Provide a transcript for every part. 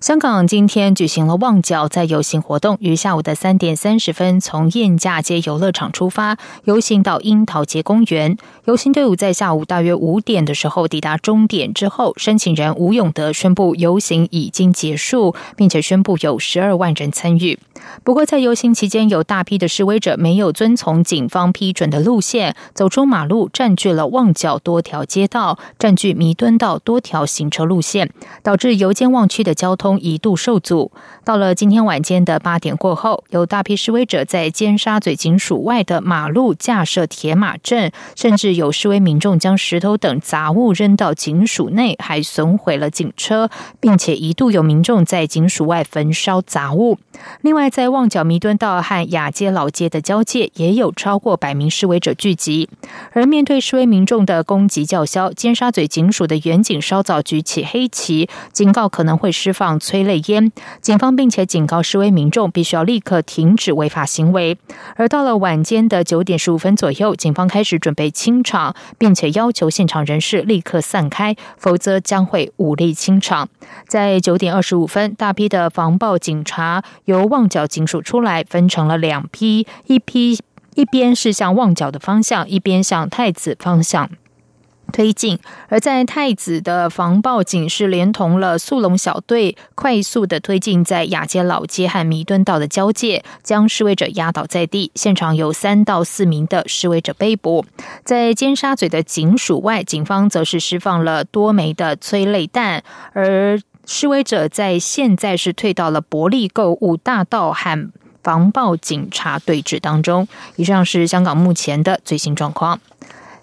香港今天举行了旺角在游行活动，于下午的三点三十分从燕架街游乐场出发，游行到樱桃街公园。游行队伍在下午大约五点的时候抵达终点之后，申请人吴永德宣布游行已经结束，并且宣布有十二万人参与。不过，在游行期间，有大批的示威者没有遵从警方批准的路线，走出马路，占据了旺角多条街道，占据弥敦道多条行车路线，导致油尖旺区的交通一度受阻。到了今天晚间的八点过后，有大批示威者在尖沙咀警署外的马路架设铁马阵，甚至有示威民众将石头等杂物扔到警署内，还损毁了警车，并且一度有民众在警署外焚烧杂物。另外，在旺角弥敦道和雅街老街的交界，也有超过百名示威者聚集。而面对示威民众的攻击叫嚣，尖沙咀警署的远警稍早举起黑旗，警告可能会释放催泪烟。警方并且警告示威民众必须要立刻停止违法行为。而到了晚间的九点十五分左右，警方开始准备清场，并且要求现场人士立刻散开，否则将会武力清场。在九点二十五分，大批的防暴警察由旺角警署出来，分成了两批，一批一边是向旺角的方向，一边向太子方向推进。而在太子的防暴警是连同了速龙小队，快速的推进在雅街老街和弥敦道的交界，将示威者压倒在地。现场有三到四名的示威者被捕。在尖沙咀的警署外，警方则是释放了多枚的催泪弹，而。示威者在现在是退到了伯利购物大道和防暴警察对峙当中。以上是香港目前的最新状况。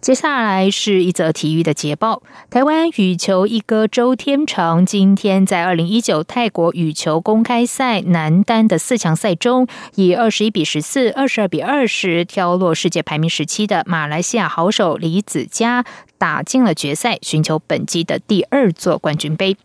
接下来是一则体育的捷报：台湾羽球一哥周天成今天在二零一九泰国羽球公开赛男单的四强赛中，以二十一比十四、二十二比二十挑落世界排名十七的马来西亚好手李子嘉。打进了决赛，寻求本季的第二座冠军杯。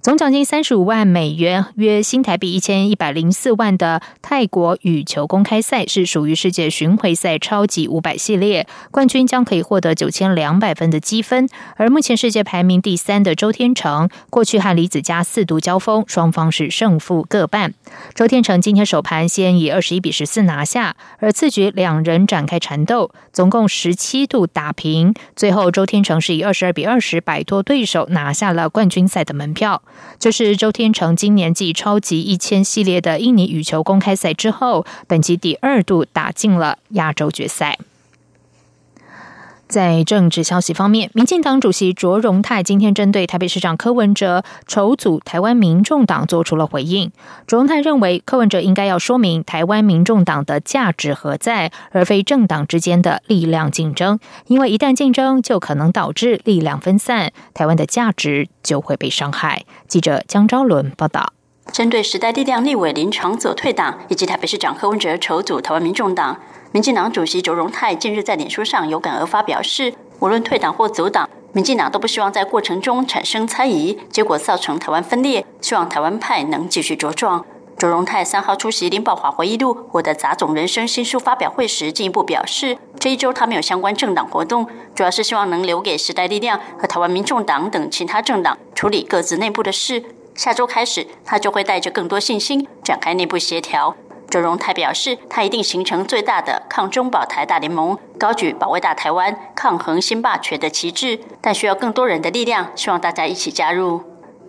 总奖金三十五万美元，约新台币一千一百零四万的泰国羽球公开赛是属于世界巡回赛超级五百系列，冠军将可以获得九千两百分的积分。而目前世界排名第三的周天成，过去和李子嘉四度交锋，双方是胜负各半。周天成今天首盘先以二十一比十四拿下，而次局两人展开缠斗，总共十七度打平，最后周天。天成是以二十二比二十摆脱对手，拿下了冠军赛的门票。这是周天成今年继超级一千系列的印尼羽球公开赛之后，本季第二度打进了亚洲决赛。在政治消息方面，民进党主席卓荣泰今天针对台北市长柯文哲筹组台湾民众党做出了回应。卓荣泰认为，柯文哲应该要说明台湾民众党的价值何在，而非政党之间的力量竞争。因为一旦竞争，就可能导致力量分散，台湾的价值就会被伤害。记者江昭伦报道。针对时代力量立委林长佐退党，以及台北市长柯文哲筹组台湾民众党。民进党主席卓荣泰近日在脸书上有感而发，表示无论退党或组党，民进党都不希望在过程中产生猜疑，结果造成台湾分裂。希望台湾派能继续茁壮。卓荣泰三号出席林宝华回忆录《我的杂种人生》新书发表会时，进一步表示，这一周他没有相关政党活动，主要是希望能留给时代力量和台湾民众党等其他政党处理各自内部的事。下周开始，他就会带着更多信心展开内部协调。周荣泰表示，他一定形成最大的抗中保台大联盟，高举保卫大台湾、抗衡新霸权的旗帜，但需要更多人的力量，希望大家一起加入。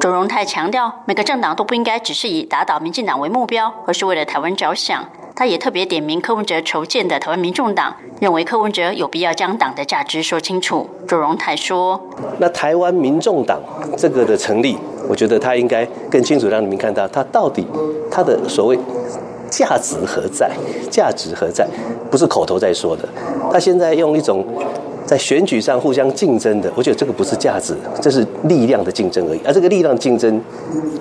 周荣泰强调，每个政党都不应该只是以打倒民进党为目标，而是为了台湾着想。他也特别点名柯文哲筹建的台湾民众党，认为柯文哲有必要将党的价值说清楚。周荣泰说：“那台湾民众党这个的成立，我觉得他应该更清楚让你们看到，他到底他的所谓。”价值何在？价值何在？不是口头在说的。他现在用一种在选举上互相竞争的，我觉得这个不是价值，这是力量的竞争而已。而这个力量竞争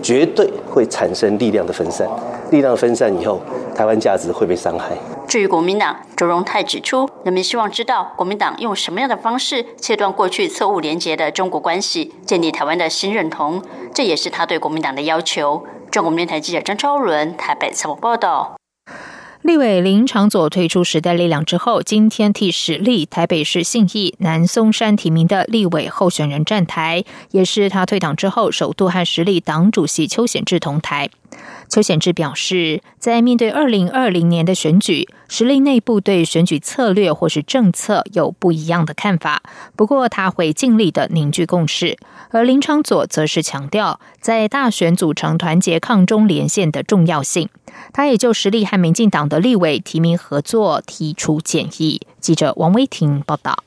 绝对会产生力量的分散，力量分散以后，台湾价值会被伤害。至于国民党，周荣泰指出，人民希望知道国民党用什么样的方式切断过去错误连结的中国关系，建立台湾的新认同，这也是他对国民党的要求。中国电台记者张超伦台北采访报道。立委林长佐退出时代力量之后，今天替实力台北市信义南松山提名的立委候选人站台，也是他退党之后首度和实力党主席邱显智同台。邱显智表示，在面对二零二零年的选举，实力内部对选举策略或是政策有不一样的看法。不过，他会尽力的凝聚共识。而林昌佐则是强调，在大选组成团结抗中连线的重要性。他也就实力和民进党的立委提名合作提出建议。记者王威婷报道。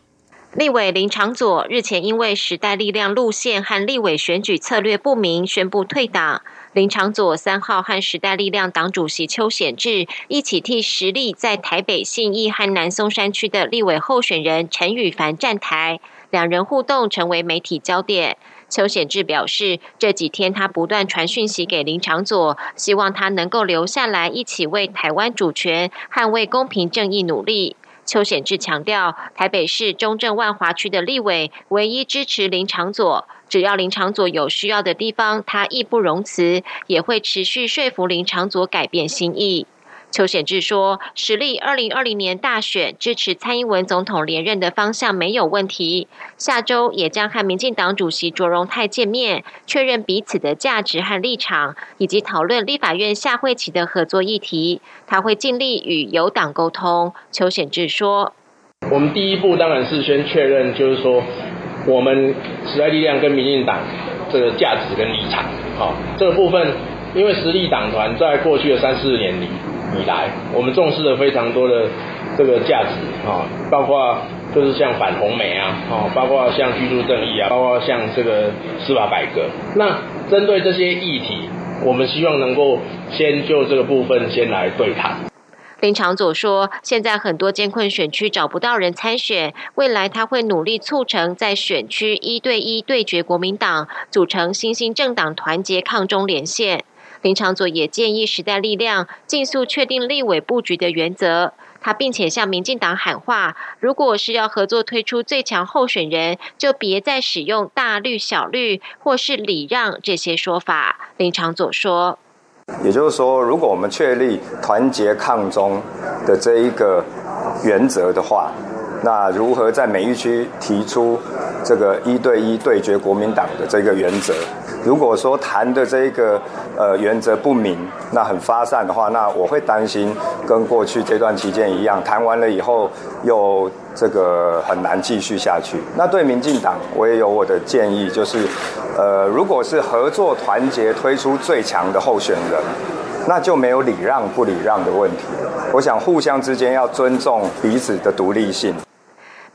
立委林长佐日前因为时代力量路线和立委选举策略不明，宣布退党。林长佐三号和时代力量党主席邱显智一起替实力在台北信义和南松山区的立委候选人陈宇凡站台，两人互动成为媒体焦点。邱显智表示，这几天他不断传讯息给林长佐，希望他能够留下来一起为台湾主权、捍卫公平正义努力。邱显志强调，台北市中正万华区的立委唯一支持林长佐，只要林长佐有需要的地方，他义不容辞，也会持续说服林长佐改变心意。邱显智说：“实力二零二零年大选支持蔡英文总统连任的方向没有问题。下周也将和民进党主席卓荣泰见面，确认彼此的价值和立场，以及讨论立法院下会期的合作议题。他会尽力与有党沟通。”邱显智说：“我们第一步当然是先确认，就是说我们时代力量跟民进党这个价值跟立场。好，这个部分，因为实力党团在过去的三四年里。”以来，我们重视了非常多的这个价值啊，包括就是像反红梅啊，哦，包括像居住正义啊，包括像这个司法改革。那针对这些议题，我们希望能够先就这个部分先来对谈。林长佐说，现在很多艰困选区找不到人参选，未来他会努力促成在选区一对一对决国民党，组成新兴政党，团结抗中连线。林长佐也建议时代力量尽速确定立委布局的原则。他并且向民进党喊话：如果是要合作推出最强候选人，就别再使用大绿、小绿或是礼让这些说法。林长佐说：“也就是说，如果我们确立团结抗中的这一个原则的话，那如何在每一区提出这个一对一对决国民党的这个原则？”如果说谈的这个呃原则不明，那很发散的话，那我会担心跟过去这段期间一样，谈完了以后又这个很难继续下去。那对民进党，我也有我的建议，就是呃，如果是合作团结推出最强的候选人，那就没有礼让不礼让的问题。我想互相之间要尊重彼此的独立性。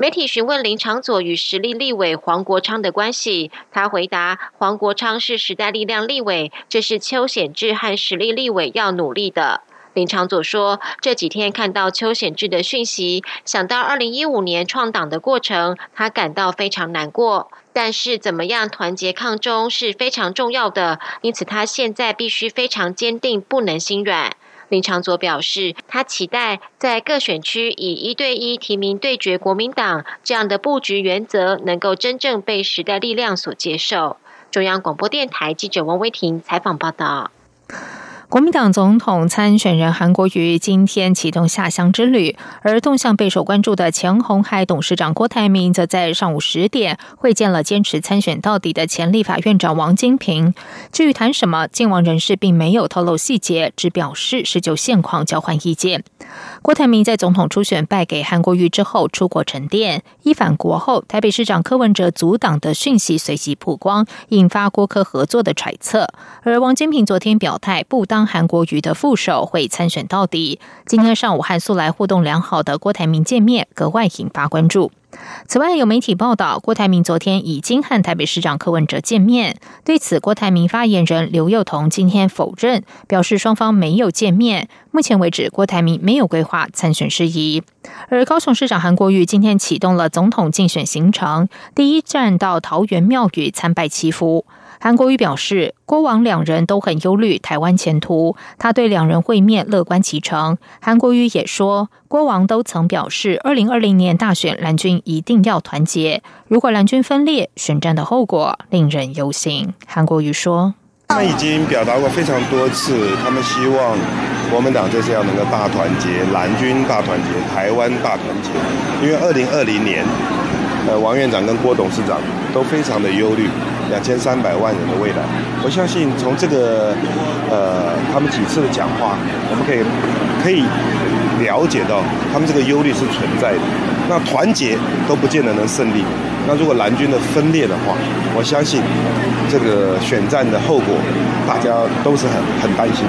媒体询问林长佐与实力立委黄国昌的关系，他回答：黄国昌是时代力量立委，这是邱显智和实力立委要努力的。林长佐说：这几天看到邱显智的讯息，想到二零一五年创党的过程，他感到非常难过。但是怎么样团结抗中是非常重要的，因此他现在必须非常坚定，不能心软。林长佐表示，他期待在各选区以一对一提名对决国民党这样的布局原则，能够真正被时代力量所接受。中央广播电台记者王威婷采访报道。国民党总统参选人韩国瑜今天启动下乡之旅，而动向备受关注的前红海董事长郭台铭，则在上午十点会见了坚持参选到底的前立法院长王金平。至于谈什么，晋王人士并没有透露细节，只表示是就现况交换意见。郭台铭在总统初选败给韩国瑜之后出国沉淀，一返国后，台北市长柯文哲阻挡的讯息随即曝光，引发郭柯合作的揣测。而王金平昨天表态，不当韩国瑜的副手，会参选到底。今天上午和素来互动良好的郭台铭见面，格外引发关注。此外，有媒体报道，郭台铭昨天已经和台北市长柯文哲见面。对此，郭台铭发言人刘幼彤今天否认，表示双方没有见面。目前为止，郭台铭没有规划参选事宜。而高雄市长韩国瑜今天启动了总统竞选行程，第一站到桃园庙宇参拜祈福。韩国瑜表示，郭王两人都很忧虑台湾前途，他对两人会面乐观其成。韩国瑜也说，郭王都曾表示，二零二零年大选蓝军一定要团结，如果蓝军分裂，选战的后果令人忧心。韩国瑜说。他已经表达过非常多次，他们希望国民党这次要能够大团结，蓝军大团结，台湾大团结。因为二零二零年，呃，王院长跟郭董事长都非常的忧虑两千三百万人的未来。我相信从这个呃他们几次的讲话，我们可以可以了解到他们这个忧虑是存在的。那团结都不见得能胜利。那如果蓝军的分裂的话，我相信这个选战的后果，大家都是很很担心。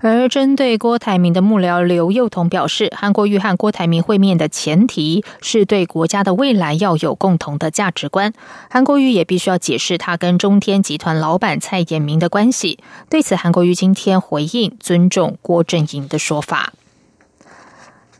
而针对郭台铭的幕僚刘幼彤表示，韩国瑜和郭台铭会面的前提是对国家的未来要有共同的价值观。韩国瑜也必须要解释他跟中天集团老板蔡衍明的关系。对此，韩国瑜今天回应尊重郭阵营的说法。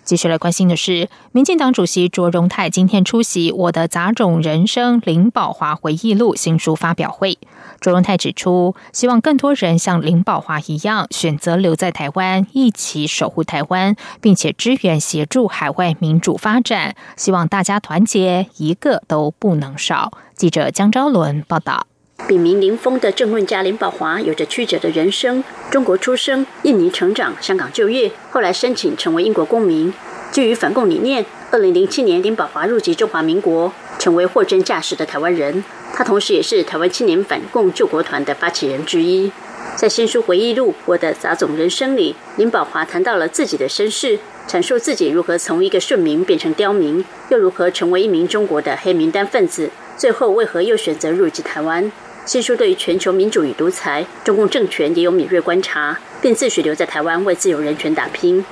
继续来关心的是，民进党主席卓荣泰今天出席《我的杂种人生》林宝华回忆录新书发表会。卓荣泰指出，希望更多人像林宝华一样，选择留在台湾，一起守护台湾，并且支援协助海外民主发展。希望大家团结，一个都不能少。记者江昭伦报道。笔名林峰的政论家林宝华有着曲折的人生。中国出生，印尼成长，香港就业，后来申请成为英国公民。基于反共理念，二零零七年林宝华入籍中华民国，成为货真价实的台湾人。他同时也是台湾青年反共救国团的发起人之一。在新书回忆录《我的杂种人生》里，林宝华谈到了自己的身世，阐述自己如何从一个顺民变成刁民，又如何成为一名中国的黑名单分子，最后为何又选择入籍台湾。新书对于全球民主与独裁、中共政权也有敏锐观察，并自诩留在台湾为自由人权打拼。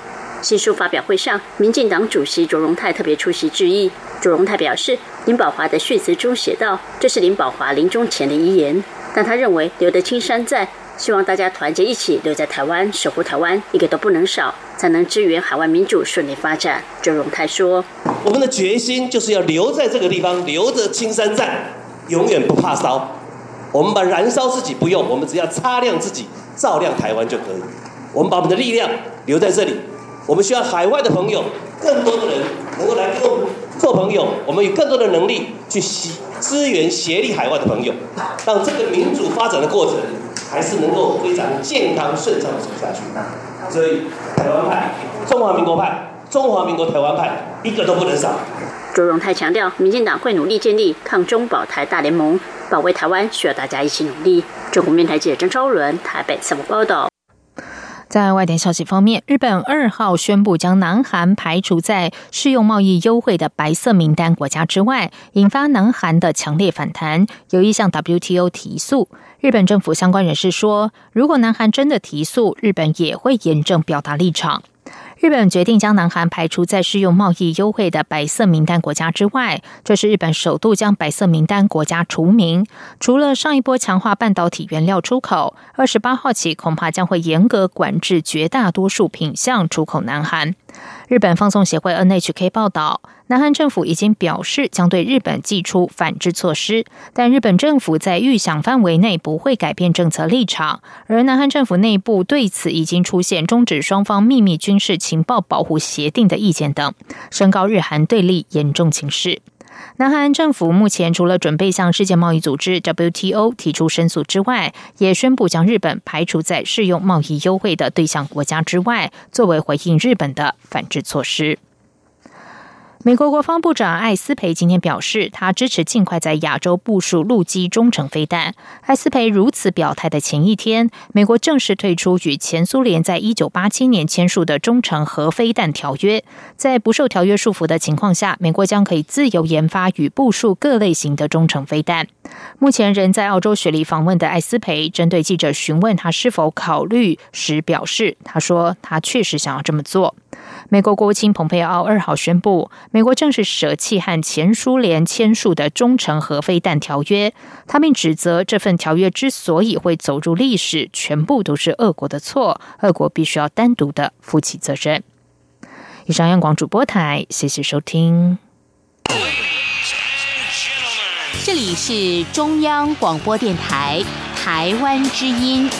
新书发表会上，民进党主席卓荣泰特别出席致意。卓荣泰表示，林宝华的序词中写道：“这是林宝华临终前的遗言。”但他认为留得青山在，希望大家团结一起留在台湾，守护台湾，一个都不能少，才能支援海外民主顺利发展。周荣泰说：“我们的决心就是要留在这个地方，留着青山在，永远不怕烧。”我们把燃烧自己不用，我们只要擦亮自己，照亮台湾就可以。我们把我们的力量留在这里。我们需要海外的朋友，更多的人能够来跟我们做朋友。我们有更多的能力去支支援协力海外的朋友，让这个民主发展的过程还是能够非常健康顺畅的走下去。所以，台湾派、中华民国派、中华民国台湾派，一个都不能少。朱荣泰强调，民进党会努力建立抗中保台大联盟。保卫台湾需要大家一起努力。中国面台记者张超伦台北采访报道。在外电消息方面，日本二号宣布将南韩排除在适用贸易优惠的白色名单国家之外，引发南韩的强烈反弹，有意向 WTO 提诉。日本政府相关人士说，如果南韩真的提诉，日本也会严正表达立场。日本决定将南韩排除在适用贸易优惠的白色名单国家之外，这是日本首度将白色名单国家除名。除了上一波强化半导体原料出口，二十八号起恐怕将会严格管制绝大多数品项出口南韩。日本放送协会 NHK 报道，南韩政府已经表示将对日本寄出反制措施，但日本政府在预想范围内不会改变政策立场。而南韩政府内部对此已经出现终止双方秘密军事情报保护协定的意见等，升高日韩对立严重情势。南韩政府目前除了准备向世界贸易组织 WTO 提出申诉之外，也宣布将日本排除在适用贸易优惠的对象国家之外，作为回应日本的反制措施。美国国防部长艾斯培今天表示，他支持尽快在亚洲部署陆基中程飞弹。艾斯培如此表态的前一天，美国正式退出与前苏联在一九八七年签署的中程核飞弹条约。在不受条约束缚的情况下，美国将可以自由研发与部署各类型的中程飞弹。目前仍在澳洲雪梨访问的艾斯培，针对记者询问他是否考虑时表示，他说他确实想要这么做。美国国务卿蓬佩奥二号宣布，美国正式舍弃和前苏联签署的中程核飞弹条约。他并指责这份条约之所以会走入历史，全部都是俄国的错，俄国必须要单独的负起责任。以上，央广主播台，谢谢收听。这里是中央广播电台台湾之音。